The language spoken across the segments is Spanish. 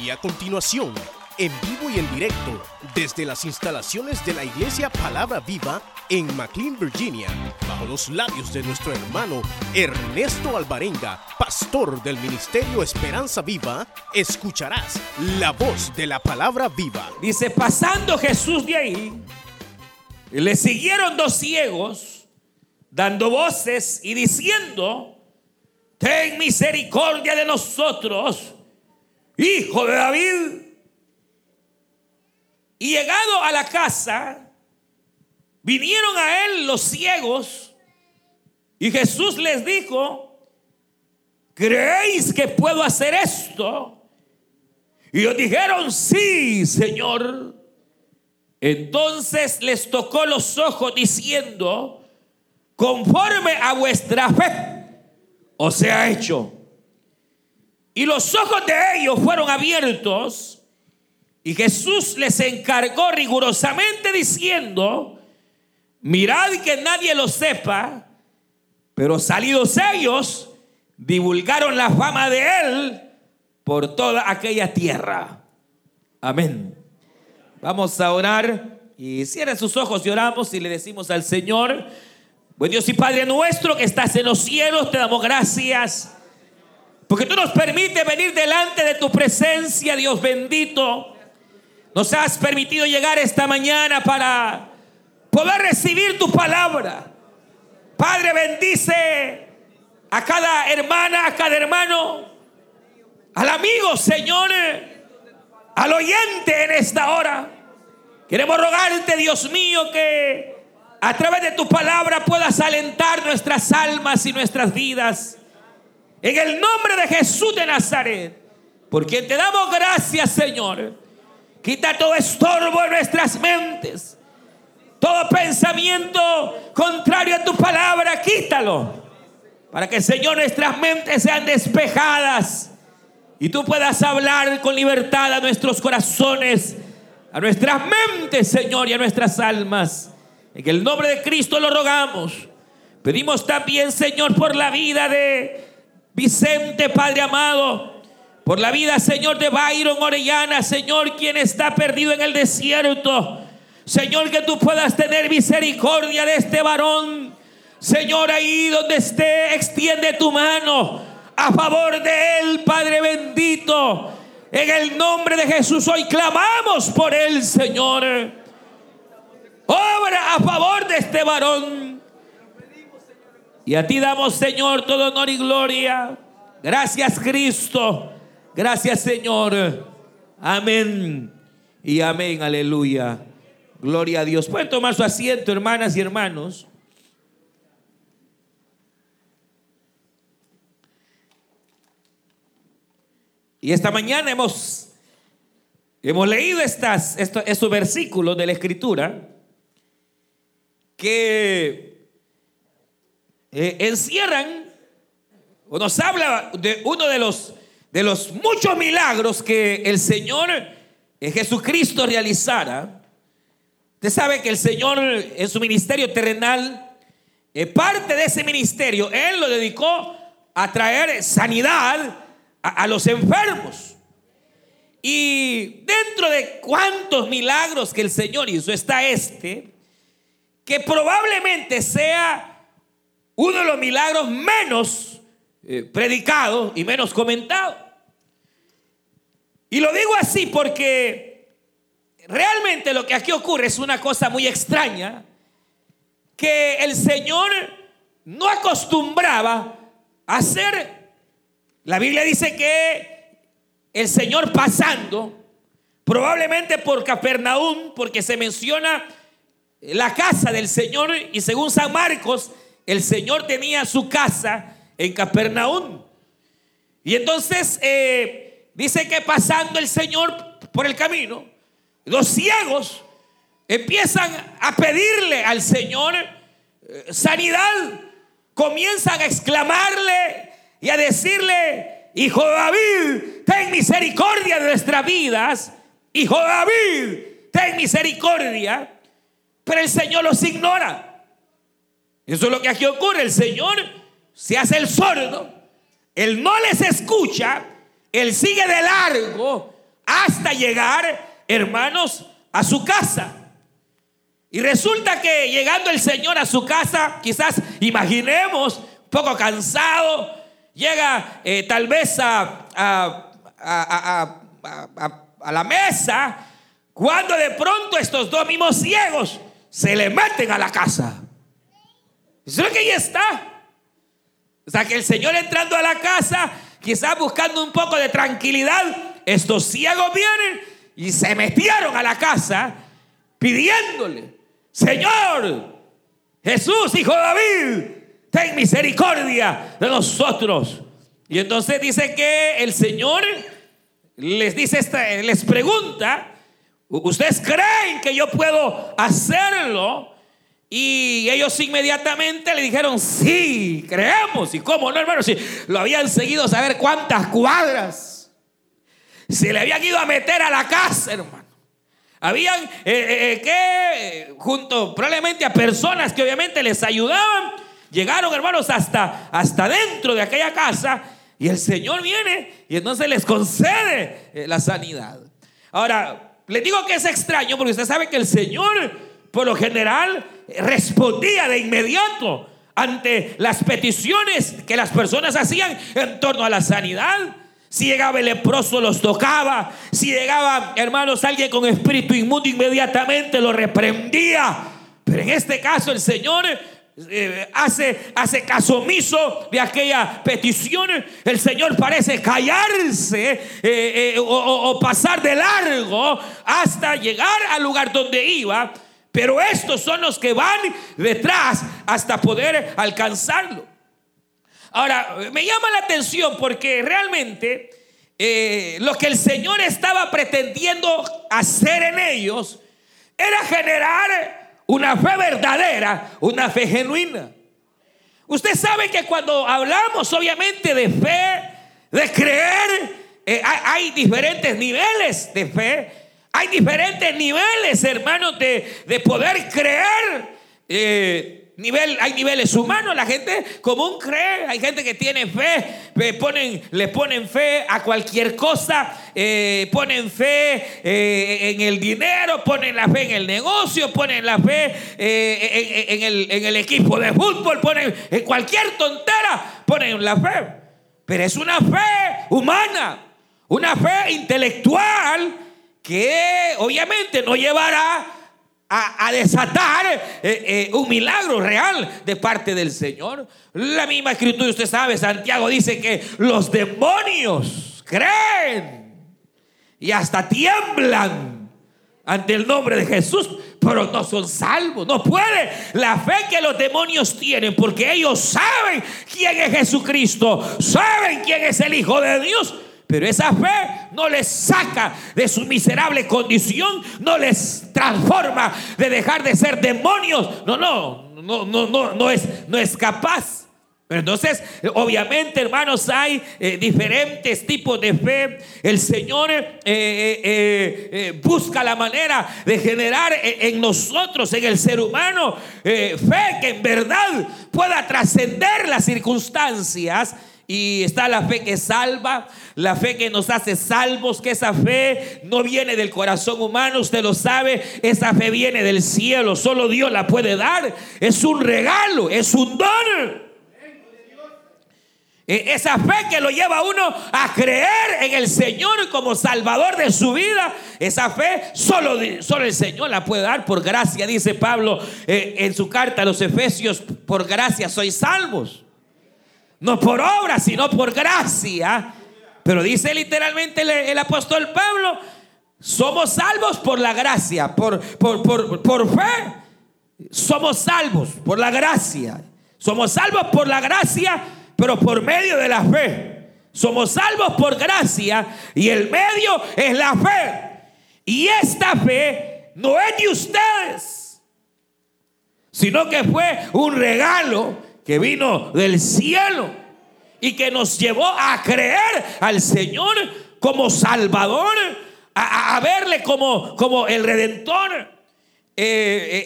Y a continuación, en vivo y en directo, desde las instalaciones de la Iglesia Palabra Viva en McLean, Virginia, bajo los labios de nuestro hermano Ernesto Alvarenga, pastor del Ministerio Esperanza Viva, escucharás la voz de la Palabra Viva. Dice, pasando Jesús de ahí, le siguieron dos ciegos, dando voces y diciendo, ten misericordia de nosotros, hijo de David. Y llegado a la casa, vinieron a él los ciegos y Jesús les dijo, ¿creéis que puedo hacer esto? Y ellos dijeron, sí, Señor. Entonces les tocó los ojos diciendo, conforme a vuestra fe os ha hecho. Y los ojos de ellos fueron abiertos y Jesús les encargó rigurosamente diciendo, mirad que nadie lo sepa, pero salidos ellos, divulgaron la fama de él por toda aquella tierra. Amén. Vamos a orar y cierren sus ojos y oramos y le decimos al Señor, buen Dios y Padre nuestro que estás en los cielos, te damos gracias. Porque tú nos permites venir delante de tu presencia, Dios bendito. Nos has permitido llegar esta mañana para poder recibir tu palabra. Padre, bendice a cada hermana, a cada hermano, al amigo, Señor, al oyente en esta hora. Queremos rogarte, Dios mío, que a través de tu palabra puedas alentar nuestras almas y nuestras vidas. En el nombre de Jesús de Nazaret, por quien te damos gracias, Señor. Quita todo estorbo en nuestras mentes. Todo pensamiento contrario a tu palabra, quítalo. Para que, Señor, nuestras mentes sean despejadas. Y tú puedas hablar con libertad a nuestros corazones, a nuestras mentes, Señor, y a nuestras almas. En el nombre de Cristo lo rogamos. Pedimos también, Señor, por la vida de Vicente, Padre amado por la vida, Señor, de Byron Orellana, Señor, quien está perdido en el desierto. Señor, que tú puedas tener misericordia de este varón. Señor, ahí donde esté, extiende tu mano a favor de él, Padre bendito. En el nombre de Jesús hoy clamamos por él, Señor. Obra a favor de este varón. Y a ti damos, Señor, todo honor y gloria. Gracias, Cristo. Gracias Señor. Amén. Y amén, aleluya. Gloria a Dios. Pueden tomar su asiento, hermanas y hermanos. Y esta mañana hemos, hemos leído estas, estos versículos de la Escritura que eh, encierran o nos habla de uno de los de los muchos milagros que el Señor eh, Jesucristo realizara, usted sabe que el Señor en su ministerio terrenal, eh, parte de ese ministerio, Él lo dedicó a traer sanidad a, a los enfermos. Y dentro de cuántos milagros que el Señor hizo está este, que probablemente sea uno de los milagros menos eh, predicados y menos comentados. Y lo digo así porque realmente lo que aquí ocurre es una cosa muy extraña, que el Señor no acostumbraba a hacer. La Biblia dice que el Señor pasando, probablemente por Capernaum, porque se menciona la casa del Señor y según San Marcos, el Señor tenía su casa en Capernaum. Y entonces eh, Dice que pasando el Señor por el camino, los ciegos empiezan a pedirle al Señor eh, sanidad, comienzan a exclamarle y a decirle, Hijo David, ten misericordia de nuestras vidas, Hijo David, ten misericordia, pero el Señor los ignora. Eso es lo que aquí ocurre, el Señor se hace el sordo, Él no les escucha, él sigue de largo hasta llegar, hermanos, a su casa. Y resulta que llegando el Señor a su casa, quizás imaginemos, poco cansado, llega eh, tal vez a, a, a, la mesa, cuando de pronto estos dos mismos ciegos se le meten a la casa. Eso es que ahí está. O sea que el Señor entrando a la casa, quizás buscando un poco de tranquilidad, estos ciegos vienen y se metieron a la casa pidiéndole, Señor, Jesús, hijo de David, ten misericordia de nosotros. Y entonces dice que el Señor les dice esta, les pregunta, ¿ustedes creen que yo puedo hacerlo? Y ellos inmediatamente le dijeron, sí, creemos. ¿Y cómo no, hermano? Si lo habían seguido saber cuántas cuadras. Se le habían ido a meter a la casa, hermano. Habían eh, eh, eh, que, junto probablemente a personas que obviamente les ayudaban, llegaron, hermanos, hasta, hasta dentro de aquella casa. Y el Señor viene y entonces les concede la sanidad. Ahora, les digo que es extraño porque usted sabe que el Señor, por lo general, respondía de inmediato ante las peticiones que las personas hacían en torno a la sanidad. Si llegaba el leproso, los tocaba. Si llegaba, hermanos, alguien con espíritu inmundo, inmediatamente lo reprendía. Pero en este caso, el Señor eh, hace, hace caso omiso de aquella petición. El Señor parece callarse eh, eh, o, pasar de largo hasta llegar al lugar donde iba. Pero estos son los que van detrás hasta poder alcanzarlo. Ahora, me llama la atención porque realmente eh, lo que el Señor estaba pretendiendo hacer en ellos era generar una fe verdadera, una fe genuina. Usted sabe que cuando hablamos obviamente de fe, de creer, eh, hay, diferentes niveles de fe, hay diferentes niveles, hermanos, de, poder creer. Eh, Nivel, hay niveles humanos, la gente común cree, hay gente que tiene fe, ponen, le ponen fe a cualquier cosa, eh, ponen fe eh, en el dinero, ponen la fe en el negocio, ponen la fe eh, en, el, en el equipo de fútbol, ponen en cualquier tontera, ponen la fe. Pero es una fe humana, una fe intelectual que obviamente no llevará a, desatar eh, eh, un milagro real de parte del Señor. La misma escritura, usted sabe, Santiago dice que los demonios creen y hasta tiemblan ante el nombre de Jesús, pero no son salvos. No puede la fe que los demonios tienen, porque ellos saben quién es Jesucristo, saben quién es el Hijo de Dios pero esa fe no les saca de su miserable condición, no les transforma de dejar de ser demonios. No, no, no, no, no, no es, no es capaz. Entonces, obviamente, hermanos, hay eh, diferentes tipos de fe. El Señor eh, eh, busca la manera de generar en nosotros, en el ser humano, fe que en verdad pueda trascender las circunstancias y está la fe que salva, la fe que nos hace salvos, que esa fe no viene del corazón humano, usted lo sabe, esa fe viene del cielo, solo Dios la puede dar, es un regalo, es un don. E, esa fe que lo lleva a uno a creer en el Señor como Salvador de su vida, esa fe solo, solo el Señor la puede dar por gracia, dice Pablo eh, en su carta a los Efesios, por gracia sois salvos. No por obra, sino por gracia. Pero dice literalmente el, apóstol Pablo, somos salvos por la gracia, por, por, por fe. Somos salvos por la gracia. Somos salvos por la gracia, pero por medio de la fe. Somos salvos por gracia y el medio es la fe. Y esta fe no es de ustedes, sino que fue un regalo que vino del cielo y que nos llevó a creer al Señor como Salvador, a, verle como, como el Redentor. Eh,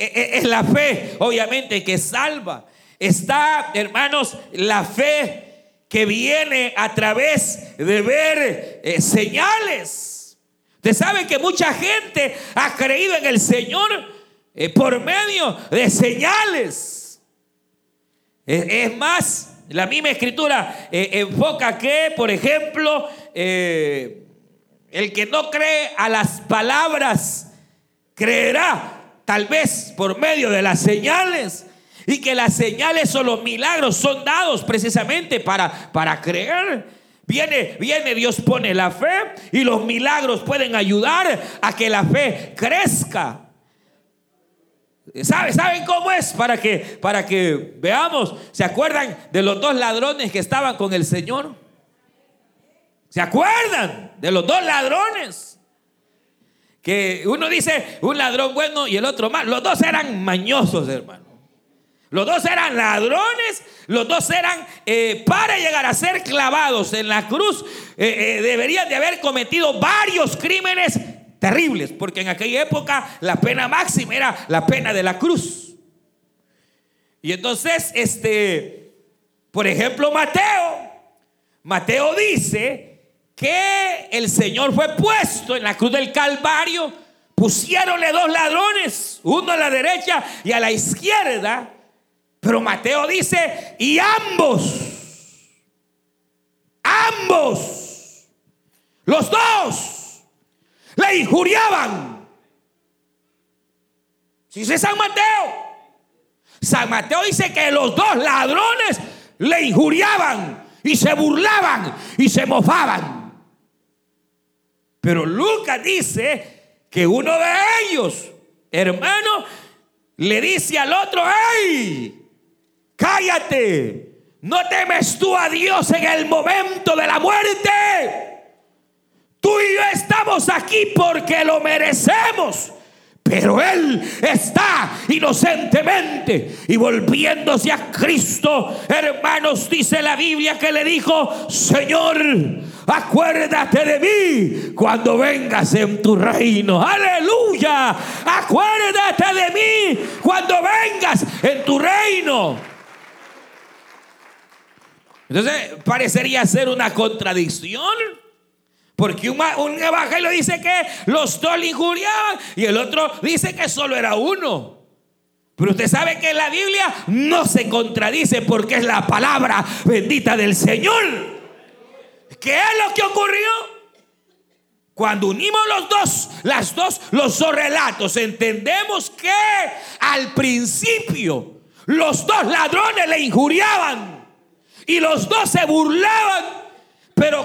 eh, eh, es la fe, obviamente, que salva. Está, hermanos, la fe que viene a través de ver señales. Usted sabe que mucha gente ha creído en el Señor por medio de señales. Es, más, la misma escritura eh, enfoca que, por ejemplo, eh, el que no cree a las palabras creerá tal vez por medio de las señales. Y que las señales o los milagros son dados precisamente para, para creer. Viene, viene, Dios pone la fe y los milagros pueden ayudar a que la fe crezca. ¿Saben, ¿Saben cómo es? Para que, para que veamos. ¿Se acuerdan de los dos ladrones que estaban con el Señor? ¿Se acuerdan de los dos ladrones? Que uno dice un ladrón bueno y el otro mal. Los dos eran mañosos, hermano. Los dos eran ladrones, los dos eran, eh, para llegar a ser clavados en la cruz, eh, eh, deberían de haber cometido varios crímenes terribles, porque en aquella época la pena máxima era la pena de la cruz. Y entonces, este, por ejemplo, Mateo, Mateo dice que el Señor fue puesto en la cruz del Calvario, pusiéronle dos ladrones, uno a la derecha y a la izquierda. Pero Mateo dice, y ambos, ambos, los dos, le injuriaban. Si dice San Mateo, San Mateo dice que los dos ladrones le injuriaban y se burlaban y se mofaban. Pero Lucas dice que uno de ellos, hermano, le dice al otro, ¡ay! cállate. No temes tú a Dios en el momento de la muerte. Tú y yo estamos aquí porque lo merecemos. Pero Él está inocentemente y volviéndose a Cristo, hermanos, dice la Biblia que le dijo, Señor, acuérdate de mí cuando vengas en tu reino. Aleluya, acuérdate de mí cuando vengas en tu reino. Entonces parecería ser una contradicción. Porque un, evangelio dice que los dos le injuriaban y el otro dice que solo era uno. Pero usted sabe que la Biblia no se contradice porque es la palabra bendita del Señor. ¿Qué es lo que ocurrió? Cuando unimos los dos, las dos, los dos relatos, entendemos que al principio los dos ladrones le injuriaban y los dos se burlaban.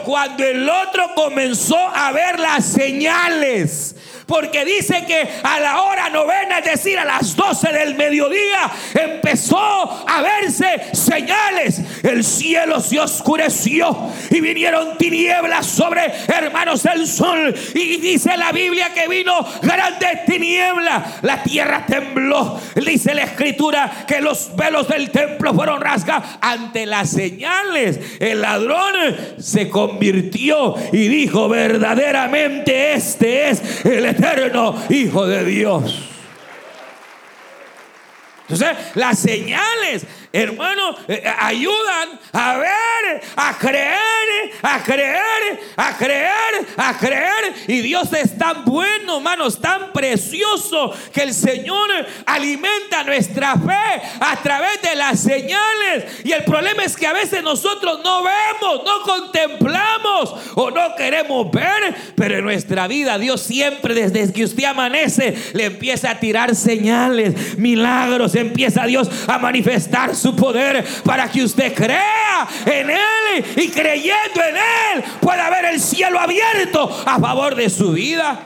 Cuando el otro comenzó a ver las señales, porque dice que a la hora novena, es decir, a las 12 del mediodía, empezó a verse señales. El cielo se oscureció y vinieron tinieblas sobre hermanos del sol. Y dice la Biblia que vino grande tiniebla. La tierra tembló. Dice la escritura que los velos del templo fueron rasgados ante las señales. El ladrón se convirtió y dijo verdaderamente este es el eterno Hijo de Dios. Entonces, las señales hermano, eh, eh, ayudan a ver, a creer, a creer, a creer, a creer. Y Dios es tan bueno, hermanos, tan precioso que el Señor alimenta nuestra fe a través de las señales. Y el problema es que a veces nosotros no vemos, no contemplamos o no queremos ver, pero en nuestra vida Dios siempre desde que usted amanece le empieza a tirar señales, milagros, empieza Dios a manifestar su poder para que usted crea en Él y creyendo en Él pueda ver el cielo abierto a favor de su vida.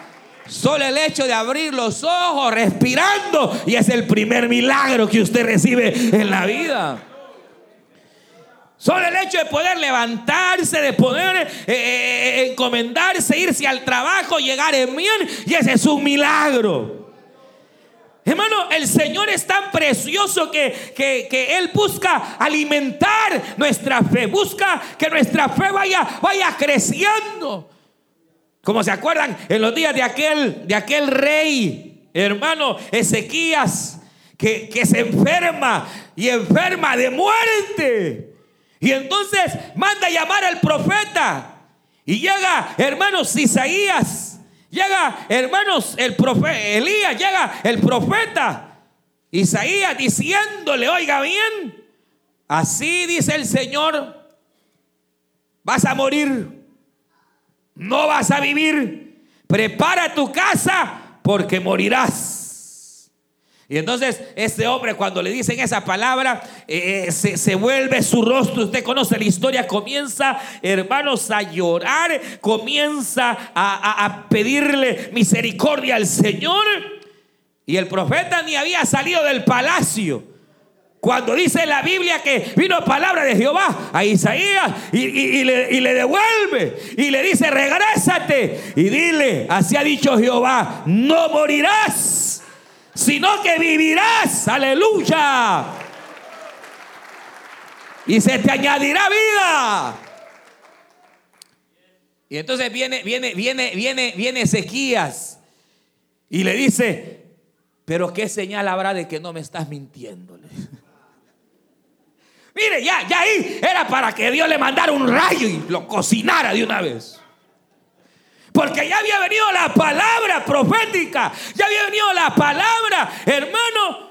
Solo el hecho de abrir los ojos, respirando, y es el primer milagro que usted recibe en la vida. Solo el hecho de poder levantarse, de poder eh, eh, eh, encomendarse, irse al trabajo, llegar en bien, y ese es un milagro. Hermano, el Señor es tan precioso que, Él busca alimentar nuestra fe, busca que nuestra fe vaya, vaya creciendo. Como se acuerdan en los días de aquel, de aquel rey, hermano Ezequías, que, que se enferma y enferma de muerte. Y entonces manda a llamar al profeta. Y llega, hermanos, Isaías Llega, hermanos, el profeta, Elías, llega el profeta Isaías diciéndole, oiga bien, así dice el Señor, vas a morir, no vas a vivir, prepara tu casa porque morirás. Y entonces este hombre cuando le dicen esa palabra eh, eh, se, vuelve su rostro. Usted conoce la historia. Comienza, hermanos, a llorar. Comienza a, a pedirle misericordia al Señor. Y el profeta ni había salido del palacio. Cuando dice la Biblia que vino palabra de Jehová a Isaías y, le, y, le, devuelve y le dice, regrésate y dile, así ha dicho Jehová, no morirás sino que vivirás. Aleluya. Y se te añadirá vida. Y entonces viene, viene, viene, viene, viene Ezequías y le dice, pero qué señal habrá de que no me estás mintiendo. Mire, ya, ya ahí era para que Dios le mandara un rayo y lo cocinara de una vez. Porque ya había venido la palabra profética. Ya había venido la palabra, hermano.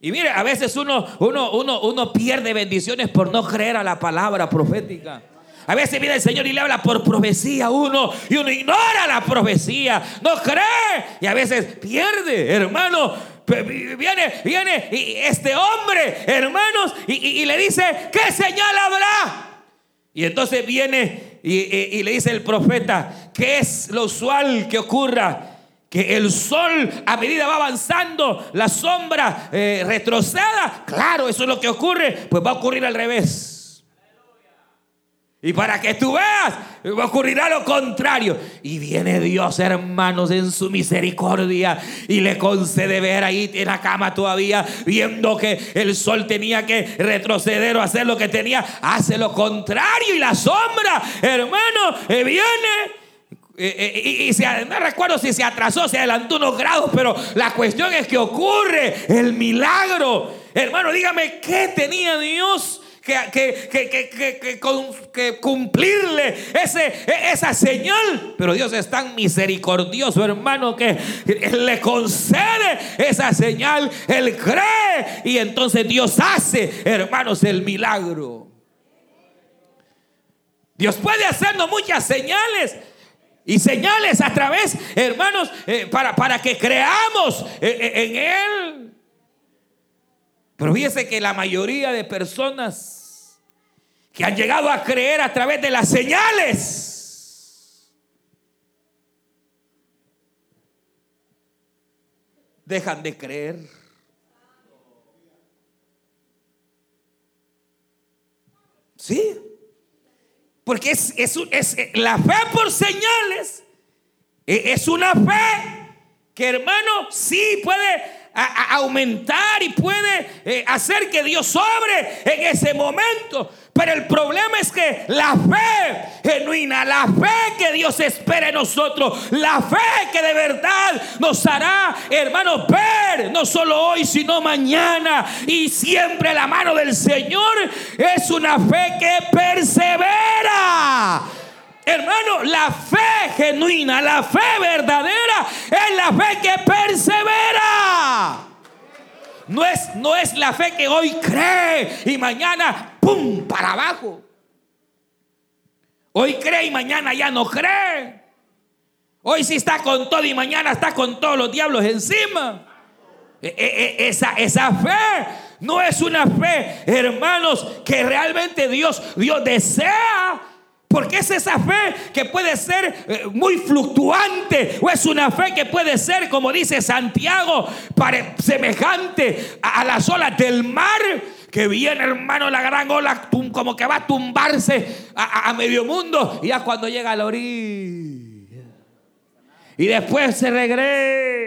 Y mire, a veces uno, uno, uno, uno pierde bendiciones por no creer a la palabra profética. A veces viene el Señor y le habla por profecía uno y uno ignora la profecía, no cree y a veces pierde, hermano. Viene, viene este hombre, hermanos, y, y le dice, ¿qué señal habrá? Y entonces viene y, le dice el profeta, ¿qué es lo usual que ocurra? Que el sol a medida va avanzando, la sombra eh, retroceda. Claro, eso es lo que ocurre. Pues va a ocurrir al revés. Y para que tú veas, ocurrirá lo contrario. Y viene Dios, hermanos, en su misericordia y le concede ver ahí en la cama todavía, viendo que el sol tenía que retroceder o hacer lo que tenía, hace lo contrario. Y la sombra, hermano, eh, viene. Eh, eh, y, se, no recuerdo si se atrasó, se adelantó unos grados, pero la cuestión es que ocurre el milagro. Hermano, dígame, ¿qué tenía Dios? Que, que, cumplirle ese, e, esa señal. Pero Dios es tan misericordioso, hermano, que le concede esa señal. Él cree y entonces Dios hace, hermanos, el milagro. Dios puede hacernos muchas señales. Y señales a través, hermanos, eh, para, para que creamos eh, eh, en Él. Pero fíjese que la mayoría de personas que han llegado a creer a través de las señales, dejan de creer. Sí, porque es, es, la fe por señales, e, es una fe que hermano sí puede aumentar y puede eh, hacer que Dios sobre en ese momento. Pero el problema es que la fe genuina, la fe que Dios espera en nosotros, la fe que de verdad nos hará, hermanos, ver no solo hoy, sino mañana y siempre la mano del Señor, es una fe que persevera. Hermano, la fe genuina, la fe verdadera es la fe que persevera. No es, no es la fe que hoy cree y mañana ¡pum! para abajo. Hoy cree y mañana ya no cree. Hoy sí está con todo y mañana está con todos los diablos encima. E, e, e, esa, esa fe no es una fe, hermanos, que realmente Dios, Dios desea porque es esa fe que puede ser eh, muy fluctuante o es una fe que puede ser, como dice Santiago, semejante a, las olas del mar. Que viene, hermano, la gran ola como que va a tumbarse a, medio mundo. Y ya cuando llega a la orilla. Y después se regresa.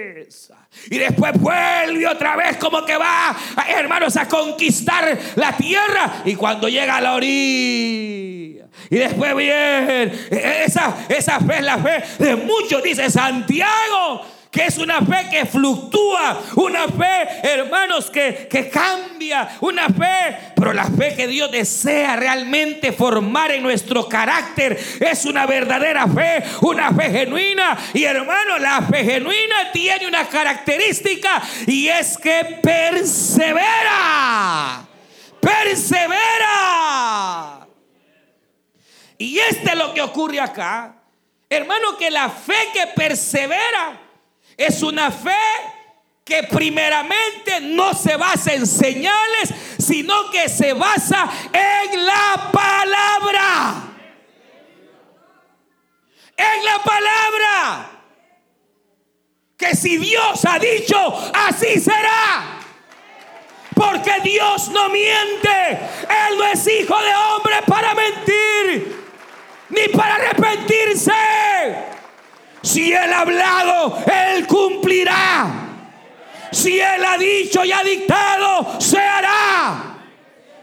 Y después vuelve otra vez como que va, hermanos, a conquistar la tierra. Y cuando llega a la orilla y después bien, esa, esa fe la fe de muchos, dice Santiago, que es una fe que fluctúa, una fe, hermanos, que, que cambia, una fe, pero la fe que Dios desea realmente formar en nuestro carácter es una verdadera fe, una fe genuina. Y hermano, la fe genuina tiene una característica y es que persevera, persevera. Y este es lo que ocurre acá. Hermano, que la fe que persevera es una fe que primeramente no se basa en señales, sino que se basa en la palabra. En la palabra. Que si Dios ha dicho, así será. Porque Dios no miente. Él no es hijo de hombre para mentir ni para arrepentirse. Si Él ha hablado, Él cumplirá. Si Él ha dicho y ha dictado, se hará.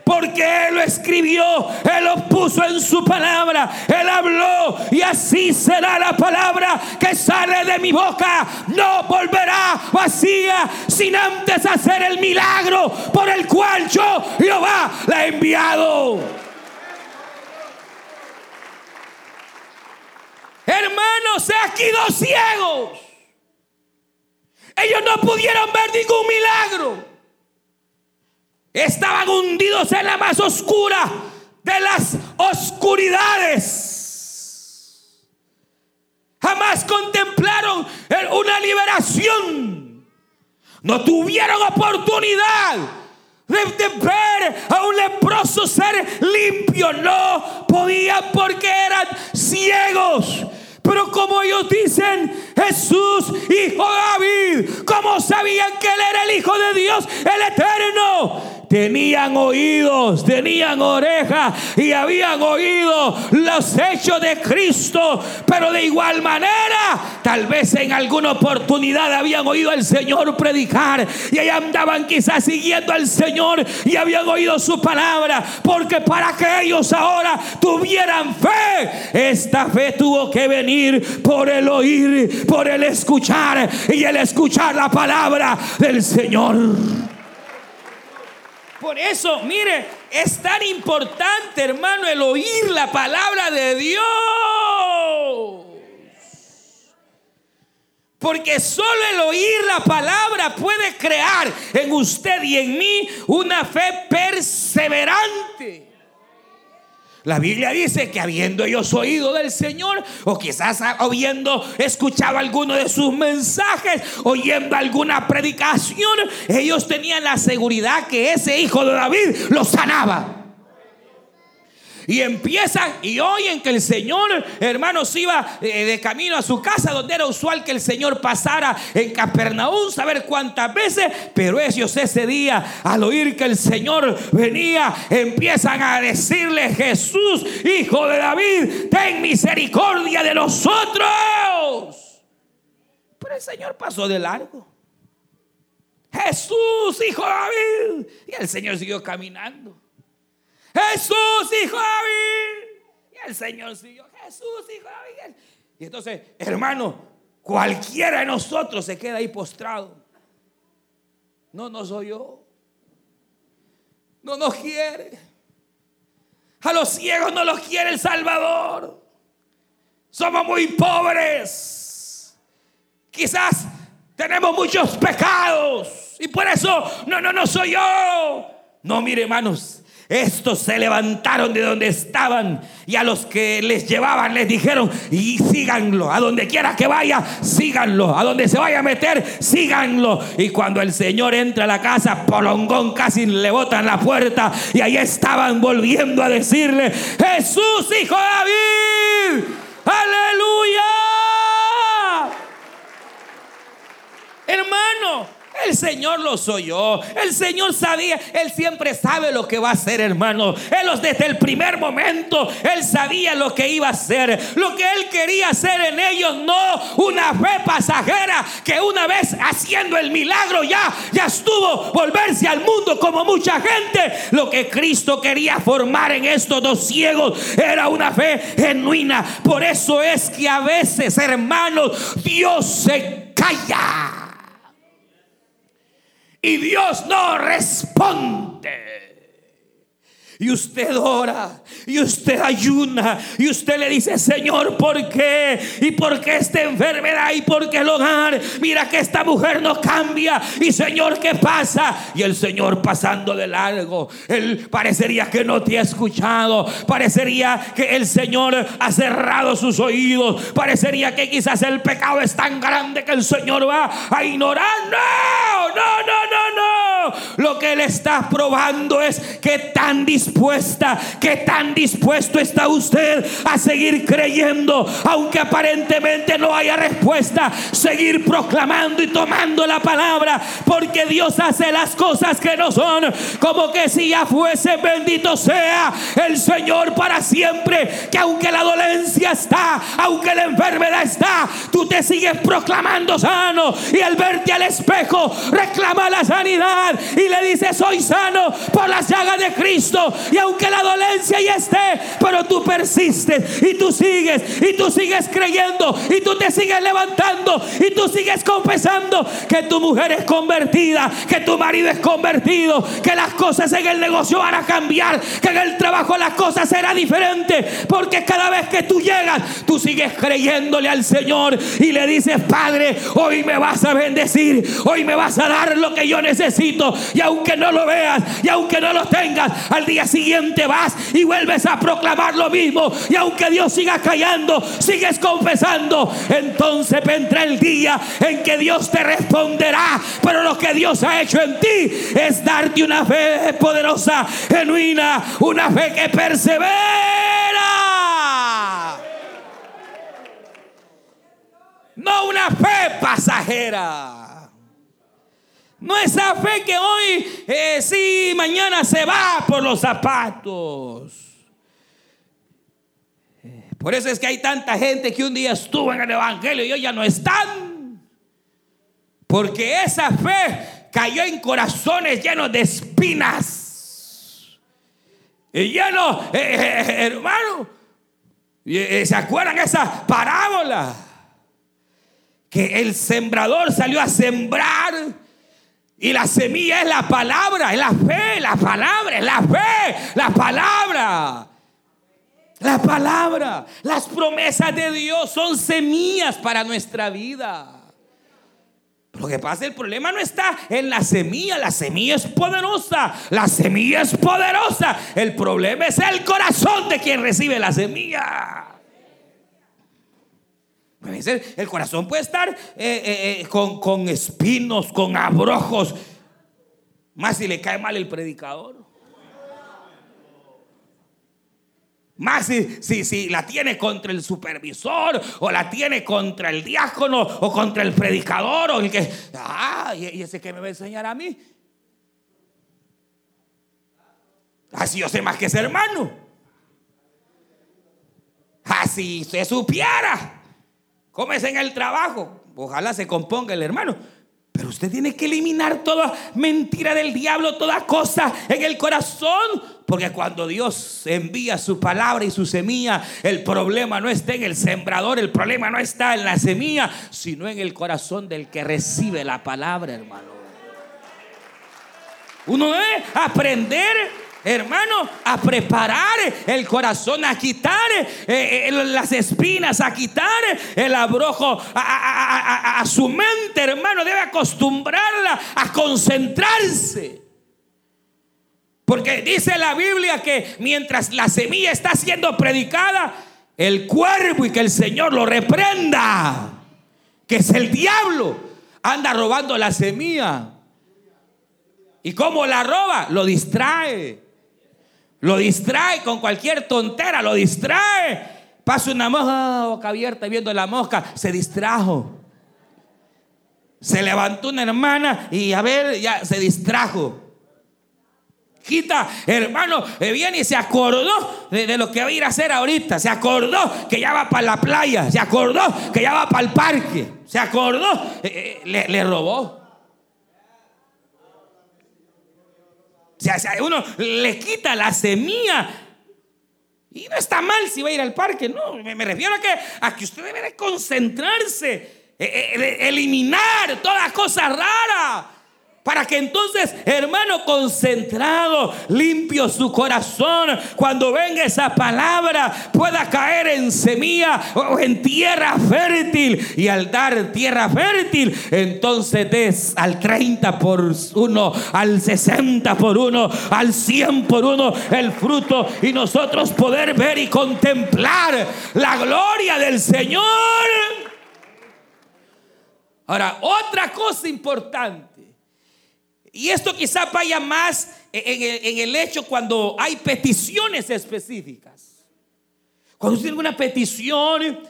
Porque Él lo escribió, Él lo puso en su palabra, Él habló y así será la palabra que sale de mi boca. No volverá vacía sin antes hacer el milagro por el cual yo, Jehová, la he enviado. Hermanos, he aquí dos ciegos. Ellos no pudieron ver ningún milagro. Estaban hundidos en la más oscura de las oscuridades. Jamás contemplaron una liberación. No tuvieron oportunidad de, de, ver a un leproso ser limpio. No podían porque eran ciegos. Pero como ellos dicen, Jesús, hijo de David, como sabían que él era el Hijo de Dios, el Eterno, tenían oídos, tenían orejas y habían oído los hechos de Cristo, pero de igual manera, tal vez en alguna oportunidad habían oído al Señor predicar y ahí andaban quizás siguiendo al Señor y habían oído su palabra, porque para que ellos ahora tuvieran fe, esta fe tuvo que venir por el oír, por el escuchar y el escuchar la palabra del Señor. Por eso, mire, es tan importante, hermano, el oír la palabra de Dios. Porque solo el oír la palabra puede crear en usted y en mí una fe perseverante. La Biblia dice que habiendo ellos oído del Señor, o quizás habiendo escuchado alguno de sus mensajes, oyendo alguna predicación, ellos tenían la seguridad que ese hijo de David los sanaba. Y empiezan y oyen que el Señor, hermanos, iba eh, de camino a su casa, donde era usual que el Señor pasara en Capernaum, saber cuántas veces. Pero ellos ese día, al oír que el Señor venía, empiezan a decirle: Jesús, hijo de David, ten misericordia de nosotros. Pero el Señor pasó de largo. Jesús, hijo de David. Y el Señor siguió caminando. Jesús, hijo de David. Y el Señor siguió, Jesús, hijo de David. Y entonces, hermano, cualquiera de nosotros se queda ahí postrado. No, no soy yo. No nos quiere. A los ciegos no los quiere el Salvador. Somos muy pobres. Quizás tenemos muchos pecados. Y por eso, no, no, no soy yo. No, mire, hermanos, estos se levantaron de donde estaban y a los que les llevaban les dijeron, y síganlo, a donde quiera que vaya, síganlo, a donde se vaya a meter, síganlo. Y cuando el Señor entra a la casa, Polongón casi le botan la puerta y ahí estaban volviendo a decirle, Jesús, hijo de David, aleluya. Hermano, el Señor lo oyó. El Señor sabía. Él siempre sabe lo que va a hacer, hermano. Él desde el primer momento, Él sabía lo que iba a hacer. Lo que Él quería hacer en ellos, no una fe pasajera que una vez haciendo el milagro ya, ya estuvo volverse al mundo como mucha gente. Lo que Cristo quería formar en estos dos ciegos era una fe genuina. Por eso es que a veces, hermanos, Dios se calla. Y Dios no responde. Y usted ora, y usted ayuna, y usted le dice, Señor, ¿por qué? ¿Y por qué esta enfermedad? ¿Y por qué el hogar? Mira que esta mujer no cambia. Y Señor, ¿qué pasa? Y el Señor pasando de largo. Él parecería que no te ha escuchado. Parecería que el Señor ha cerrado sus oídos. Parecería que quizás el pecado es tan grande que el Señor va a ignorar. No, no, no, no, no. Lo que Él está probando es que tan dispuesta, que tan dispuesto está usted a seguir creyendo, aunque aparentemente no haya respuesta, seguir proclamando y tomando la palabra, porque Dios hace las cosas que no son, como que si ya fuese bendito sea el Señor para siempre, que aunque la dolencia está, aunque la enfermedad está, tú te sigues proclamando sano y al verte al espejo reclama la sanidad y le dice soy sano por las llagas de Cristo y aunque la dolencia ya esté, pero tú persistes y tú sigues y tú sigues creyendo y tú te sigues levantando y tú sigues confesando que tu mujer es convertida, que tu marido es convertido, que las cosas en el negocio van a cambiar, que en el trabajo las cosas serán diferentes, porque cada vez que tú llegas, tú sigues creyéndole al Señor y le dices, Padre, hoy me vas a bendecir, hoy me vas a dar lo que yo necesito y aunque no lo veas y aunque no lo tengas, al día siguiente vas y vuelves a proclamar lo mismo y aunque Dios siga callando, sigues confesando, entonces vendrá el día en que Dios te responderá, pero lo que Dios ha hecho en ti es darte una fe poderosa, genuina, una fe que persevera. No una fe pasajera. No esa fe que hoy eh, sí, mañana se va por los zapatos. Eh, Por eso es que hay tanta gente que un día estuvo en el Evangelio y hoy ya no están. Porque esa fe cayó en corazones llenos de espinas. Y llenos, eh, eh, hermano, ¿se acuerdan esa parábola? Que el sembrador salió a sembrar y la semilla es la palabra, es la fe, la palabra, la fe, la palabra. La palabra, las promesas de Dios son semillas para nuestra vida. Lo que pasa, el problema no está en la semilla, la semilla es poderosa, la semilla es poderosa. El problema es el corazón de quien recibe la semilla. El corazón puede estar eh, eh, eh, con, con espinos, con abrojos, más si le cae mal el predicador. Más si, si, si, la tiene contra el supervisor o la tiene contra el diácono o contra el predicador o el que, ah, y ese que me va a enseñar a mí. Así yo sé más que ese hermano. Así se supiera cómo en el trabajo. Ojalá se componga el hermano. Pero usted tiene que eliminar toda mentira del diablo, toda cosa en el corazón. Porque cuando Dios envía su palabra y su semilla, el problema no está en el sembrador, el problema no está en la semilla, sino en el corazón del que recibe la palabra, hermano. Uno debe aprender hermano, a preparar el corazón, a quitar eh, eh, las espinas, a quitar el abrojo a, a- su mente, hermano. Debe acostumbrarla a concentrarse. Porque dice la Biblia que mientras la semilla está siendo predicada, el cuervo y que el Señor lo reprenda, que es el diablo, anda robando la semilla. ¿Y cómo la roba? Lo distrae. Lo distrae con cualquier tontera, lo distrae. Pasa una mosca boca abierta viendo la mosca, se distrajo. Se levantó una hermana y a ver, ya se distrajo. Quita, hermano, eh, viene y se acordó de, de lo que va a ir a hacer ahorita. Se acordó que ya va para la playa. Se acordó que ya va para el parque. Se acordó, eh, eh, le, le robó. O sea, uno le quita la semilla. Y no está mal si va a ir al parque, no. Me, refiero a que, a que usted debe de concentrarse eh, eh, eliminar todas cosas raras. Para que entonces, hermano, concentrado, limpio su corazón, cuando venga esa palabra, pueda caer en semilla o en tierra fértil. Y al dar tierra fértil, entonces des al 30 por uno, al 60 por uno, al 100 por uno el fruto. Y nosotros poder ver y contemplar la gloria del Señor. Ahora, otra cosa importante y esto quizá vaya más en el, hecho cuando hay peticiones específicas. Cuando usted tiene una petición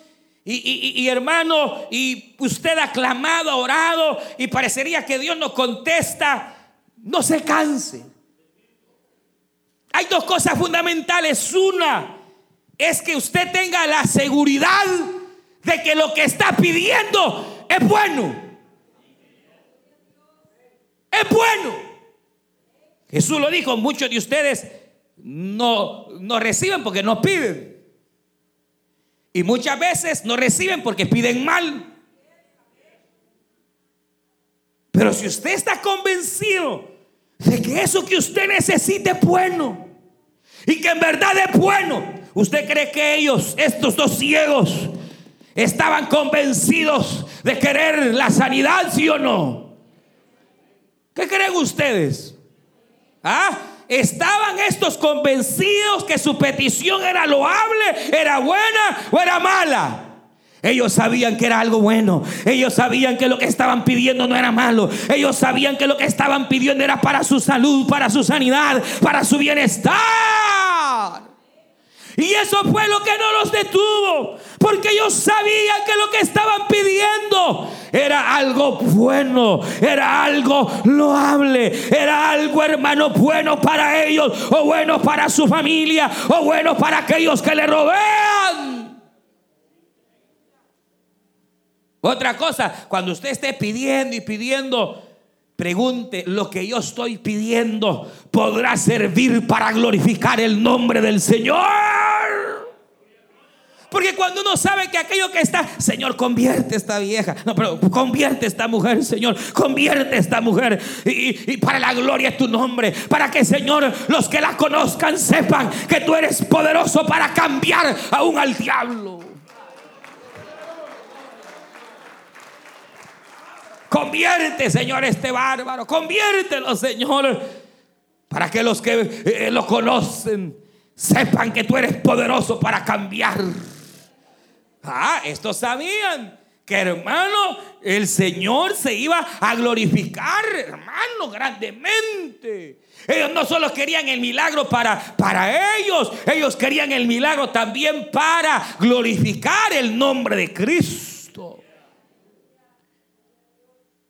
y, hermano, y usted ha clamado, ha orado y parecería que Dios no contesta, no se canse. Hay dos cosas fundamentales. Una es que usted tenga la seguridad de que lo que está pidiendo es bueno es bueno. Jesús lo dijo, muchos de ustedes no, no reciben porque no piden. Y muchas veces no reciben porque piden mal. Pero si usted está convencido de que eso que usted necesita es bueno y que en verdad es bueno, ¿usted cree que ellos, estos dos ciegos, estaban convencidos de querer la sanidad, sí o no? ¿Qué creen ustedes? ¿Ah? ¿Estaban estos convencidos que su petición era loable, era buena o era mala? Ellos sabían que era algo bueno. Ellos sabían que lo que estaban pidiendo no era malo. Ellos sabían que lo que estaban pidiendo era para su salud, para su sanidad, para su bienestar. Y eso fue lo que no los detuvo. Porque ellos sabían que lo que estaban pidiendo era algo bueno, era algo loable, era algo hermano bueno para ellos, o bueno para su familia, o bueno para aquellos que le rodean. Otra cosa, cuando usted esté pidiendo y pidiendo, pregunte, ¿lo que yo estoy pidiendo podrá servir para glorificar el nombre del Señor? Porque cuando uno sabe que aquello que está, Señor, convierte esta vieja. No, pero convierte esta mujer, Señor. Convierte esta mujer. Y, para la gloria de tu nombre. Para que, Señor, los que la conozcan sepan que tú eres poderoso para cambiar aún al diablo. Convierte, Señor, este bárbaro. Conviértelo, Señor. Para que los que eh, lo conocen sepan que tú eres poderoso para cambiar. Ah, estos sabían que hermano, el Señor se iba a glorificar, hermano, grandemente. Ellos no solo querían el milagro para, para ellos, ellos querían el milagro también para glorificar el nombre de Cristo.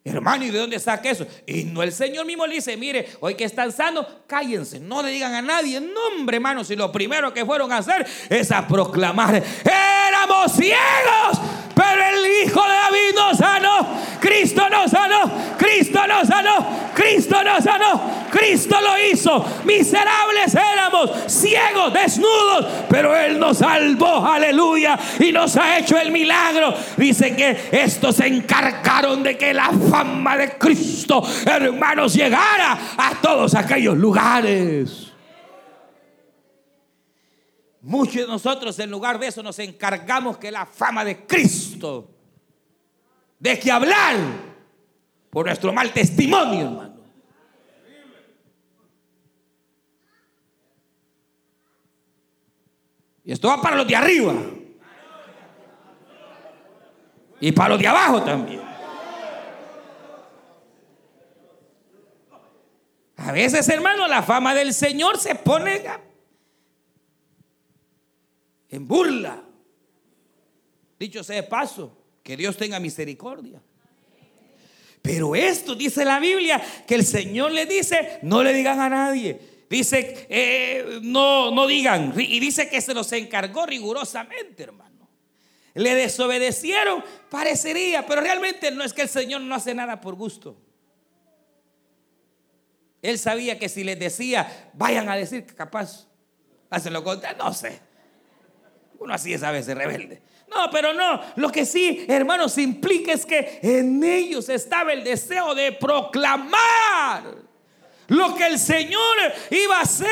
Hermano, ¿y de dónde saca eso? Y no el Señor mismo le dice, mire, hoy que están sanos, cállense, no le digan a nadie, nombre, hermano, si lo primero que fueron a hacer es a proclamar, éramos ciegos, pero el Hijo de David nos sanó, Cristo nos sanó, Cristo nos sanó, Cristo nos sanó, Cristo lo hizo, miserables éramos, ciegos, desnudos, pero Él nos salvó, aleluya, y nos ha hecho el milagro. Dice que estos se encargaron de que la fama de Cristo, hermanos, llegara a todos aquellos lugares. Muchos de nosotros en lugar de eso nos encargamos que la fama de Cristo, de que hablar por nuestro mal testimonio, hermano. Y esto va para los de arriba. Y para los de abajo también. A veces, hermano, la fama del Señor se pone en burla. Dicho sea de paso, que Dios tenga misericordia. Pero esto dice la Biblia que el Señor le dice, no le digan a nadie. Dice, eh, no, no digan. Y dice que se los encargó rigurosamente, hermano. Le desobedecieron, parecería, pero realmente no es que el Señor no hace nada por gusto. Él sabía que si les decía, vayan a decir que capaz hacen lo contrario, no sé. Uno así es a veces rebelde. No, pero no. Lo que sí, hermanos, implica es que en ellos estaba el deseo de proclamar lo que el Señor iba a hacer.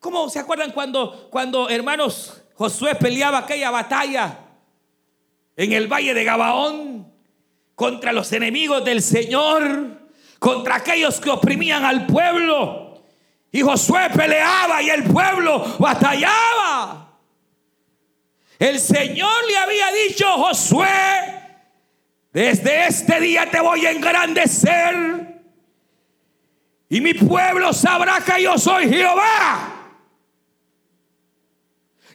¿Cómo se acuerdan cuando, cuando hermanos Josué peleaba aquella batalla en el valle de Gabaón contra los enemigos del Señor, contra aquellos que oprimían al pueblo? Y Josué peleaba y el pueblo batallaba. El Señor le había dicho, Josué, desde este día te voy a engrandecer. Y mi pueblo sabrá que yo soy Jehová.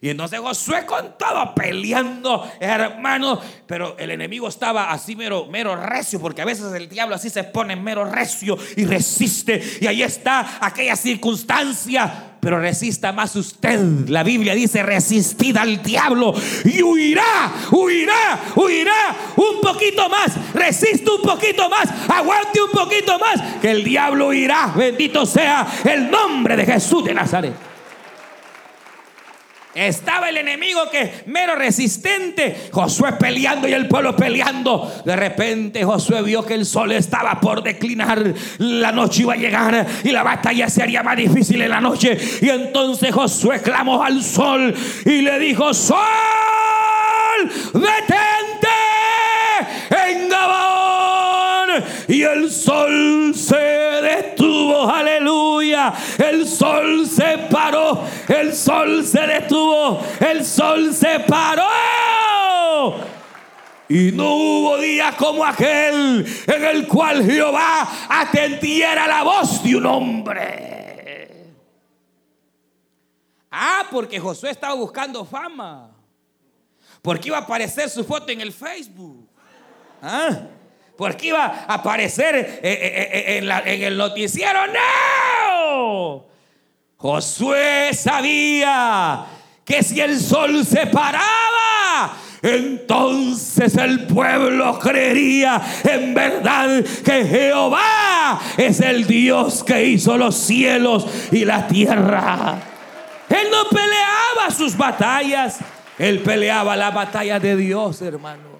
Y entonces Josué con todo peleando, hermano. Pero el enemigo estaba así mero, mero recio, porque a veces el diablo así se pone mero recio y resiste. Y ahí está aquella circunstancia. Pero resista más usted. La Biblia dice, resistid al diablo y huirá, huirá, huirá un poquito más. Resiste un poquito más, aguante un poquito más, que el diablo huirá. Bendito sea el nombre de Jesús de Nazaret. Estaba el enemigo que mero resistente. Josué peleando y el pueblo peleando. De repente Josué vio que el sol estaba por declinar. La noche iba a llegar y la batalla se haría más difícil en la noche. Y entonces Josué clamó al sol y le dijo, sol, detente en Gabón. Y el sol se. El sol se paró. El sol se detuvo. El sol se paró. Y no hubo día como aquel en el cual Jehová atendiera la voz de un hombre. Ah, porque Josué estaba buscando fama. Porque iba a aparecer su foto en el Facebook. ¿Ah? Porque iba a aparecer eh, eh, eh, en el noticiero. No. Josué sabía que si el sol se paraba, entonces el pueblo creería en verdad que Jehová es el Dios que hizo los cielos y la tierra. Él no peleaba sus batallas, él peleaba la batalla de Dios, hermano.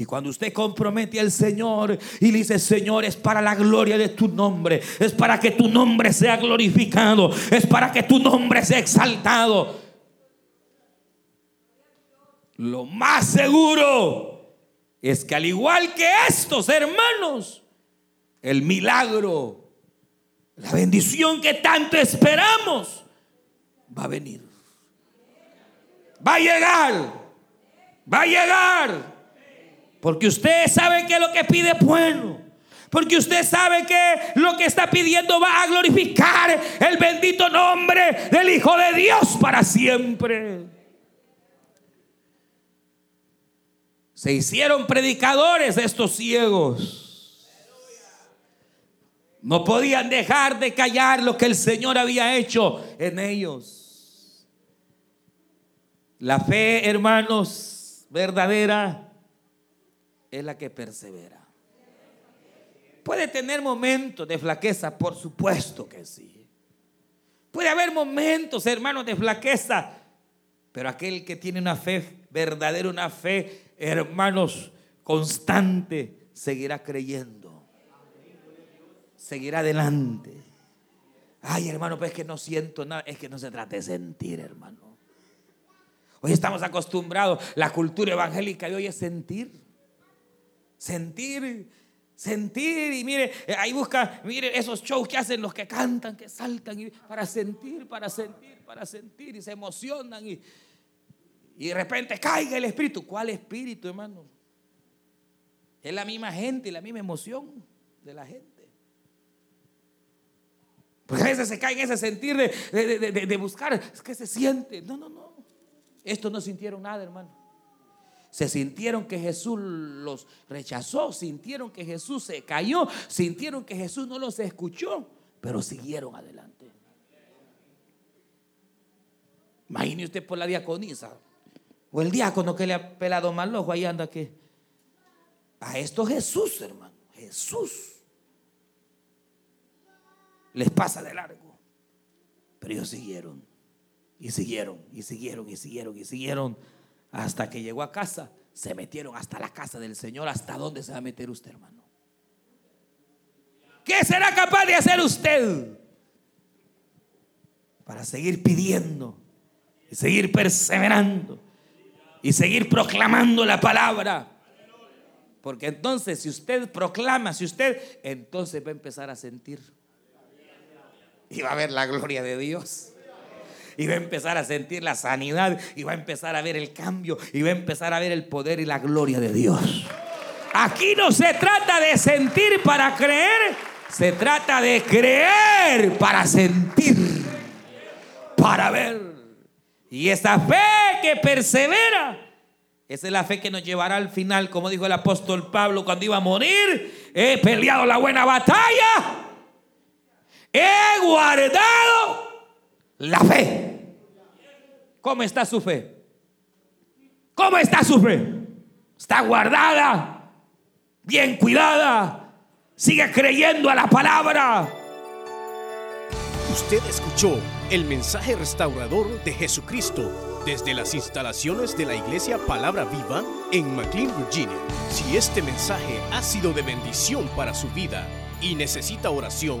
Y cuando usted compromete al Señor y le dice, Señor, es para la gloria de tu nombre, es para que tu nombre sea glorificado, es para que tu nombre sea exaltado. Lo más seguro es que al igual que estos hermanos, el milagro, la bendición que tanto esperamos, va a venir. Va a llegar. Va a llegar. Porque usted sabe que lo que pide es bueno. Porque usted sabe que lo que está pidiendo va a glorificar el bendito nombre del Hijo de Dios para siempre. Se hicieron predicadores estos ciegos. No podían dejar de callar lo que el Señor había hecho en ellos. La fe, hermanos, verdadera es la que persevera. Puede tener momentos de flaqueza, por supuesto que sí. Puede haber momentos, hermanos, de flaqueza, pero aquel que tiene una fe verdadera, una fe, hermanos, constante, seguirá creyendo. Seguirá adelante. Ay, hermano, pues es que no siento nada. Es que no se trata de sentir, hermano. Hoy estamos acostumbrados, la cultura evangélica de hoy es sentir. Sentir, sentir y mire, eh, ahí busca, mire esos shows que hacen los que cantan, que saltan y, para sentir, para sentir, para sentir y se emocionan y, y de repente caiga el espíritu. ¿Cuál espíritu, hermano? Es la misma gente y la misma emoción de la gente. Porque a veces se cae en ese sentir de, de, de buscar, es que se siente. No, no, no. Estos no sintieron nada, hermano. Se sintieron que Jesús los rechazó, sintieron que Jesús se cayó, sintieron que Jesús no los escuchó, pero siguieron adelante. Imagine usted por la diaconisa o el diácono que le ha pelado mal ojo, ahí anda que a esto Jesús, hermano, Jesús les pasa de largo, pero ellos siguieron. Y siguieron, y siguieron, y siguieron, y siguieron. Hasta que llegó a casa. Se metieron hasta la casa del Señor. ¿Hasta dónde se va a meter usted, hermano? ¿Qué será capaz de hacer usted para seguir pidiendo y seguir perseverando y seguir proclamando la palabra? Porque entonces si usted proclama, si usted, entonces va a empezar a sentir y va a ver la gloria de Dios y va a empezar a sentir la sanidad y va a empezar a ver el cambio y va a empezar a ver el poder y la gloria de Dios. Aquí no se trata de sentir para creer, se trata de creer para sentir, para ver. Y esa fe que persevera, esa es la fe que nos llevará al final, como dijo el apóstol Pablo cuando iba a morir. He peleado la buena batalla, he guardado la fe. ¿Cómo está su fe? ¿Cómo está su fe? Está guardada, bien cuidada. Sigue creyendo a la palabra. Usted escuchó el mensaje restaurador de Jesucristo desde las instalaciones de la iglesia Palabra Viva en McLean, Virginia. Si este mensaje ha sido de bendición para su vida y necesita oración,